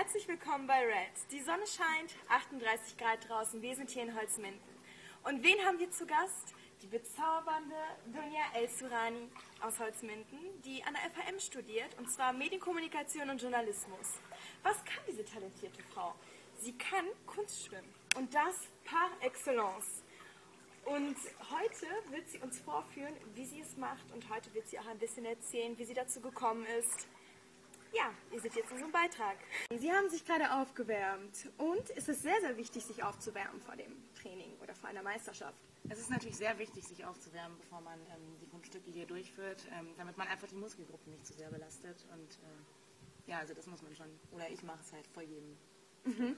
Herzlich willkommen bei Red. Die Sonne scheint, 38 Grad draußen, wir sind hier in Holzminden. Und wen haben wir zu Gast? Die bezaubernde Dunja El-Surani aus Holzminden, die an der FHM studiert, und zwar Medienkommunikation und Journalismus. Was kann diese talentierte Frau? Sie kann Kunstschwimmen und das par excellence. Und heute wird sie uns vorführen, wie sie es macht und heute wird sie auch ein bisschen erzählen, wie sie dazu gekommen ist. Ja, ihr seht jetzt in unserem Beitrag. Sie haben sich gerade aufgewärmt und es ist sehr, sehr wichtig, sich aufzuwärmen vor dem Training oder vor einer Meisterschaft. Es ist natürlich sehr wichtig, sich aufzuwärmen, bevor man ähm, die Kunststücke hier durchführt, ähm, damit man einfach die Muskelgruppen nicht zu sehr belastet. Und äh, ja, also das muss man schon, oder ich mache es halt vor jedem. Mhm.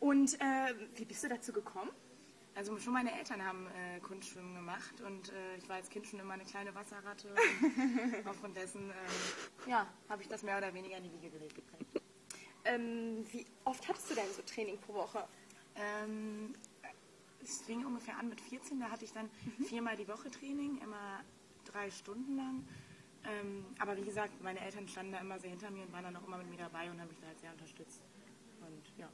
Und äh, wie bist du dazu gekommen? Also schon meine Eltern haben äh, Kunstschwimmen gemacht und äh, ich war als Kind schon immer eine kleine Wasserratte. aufgrund dessen ähm, ja, habe ich das mehr oder weniger in die Wiege gelegt geprägt. Ähm, wie oft hattest du denn so Training pro Woche? Ähm, es fing ungefähr an mit 14, da hatte ich dann mhm. viermal die Woche Training, immer drei Stunden lang. Ähm, aber wie gesagt, meine Eltern standen da immer sehr hinter mir und waren dann auch immer mit mir dabei und haben mich da halt sehr unterstützt. Und ja.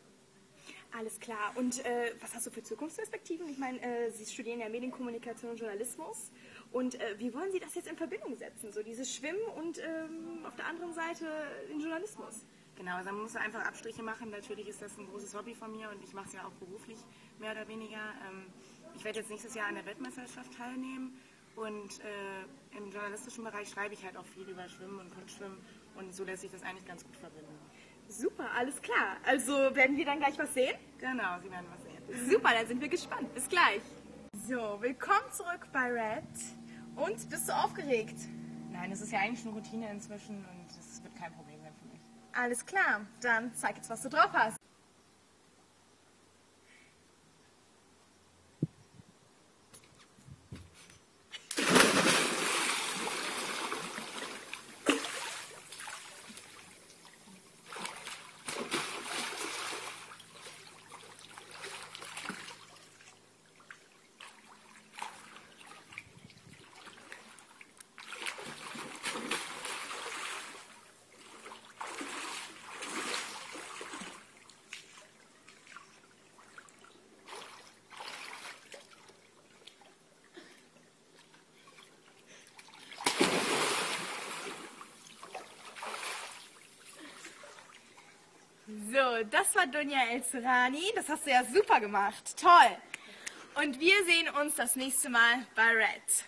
Alles klar. Und äh, was hast du für Zukunftsperspektiven? Ich meine, äh, Sie studieren ja Medienkommunikation und Journalismus. Und äh, wie wollen Sie das jetzt in Verbindung setzen? So dieses Schwimmen und ähm, auf der anderen Seite den Journalismus? Genau, also man muss einfach Abstriche machen. Natürlich ist das ein großes Hobby von mir und ich mache es ja auch beruflich mehr oder weniger. Ähm, ich werde jetzt nächstes Jahr an der Weltmeisterschaft teilnehmen und äh, im journalistischen Bereich schreibe ich halt auch viel über Schwimmen und Kunstschwimmen und so lässt sich das eigentlich ganz gut verbinden. Super, alles klar. Also werden wir dann gleich was sehen? Genau, Sie werden was sehen. Super, dann sind wir gespannt. Bis gleich. So, willkommen zurück bei Red. Und bist du aufgeregt? Nein, es ist ja eigentlich eine Routine inzwischen und es wird kein Problem sein für mich. Alles klar, dann zeig jetzt, was du drauf hast. So, das war Dunja El-Surani. Das hast du ja super gemacht. Toll. Und wir sehen uns das nächste Mal bei Red.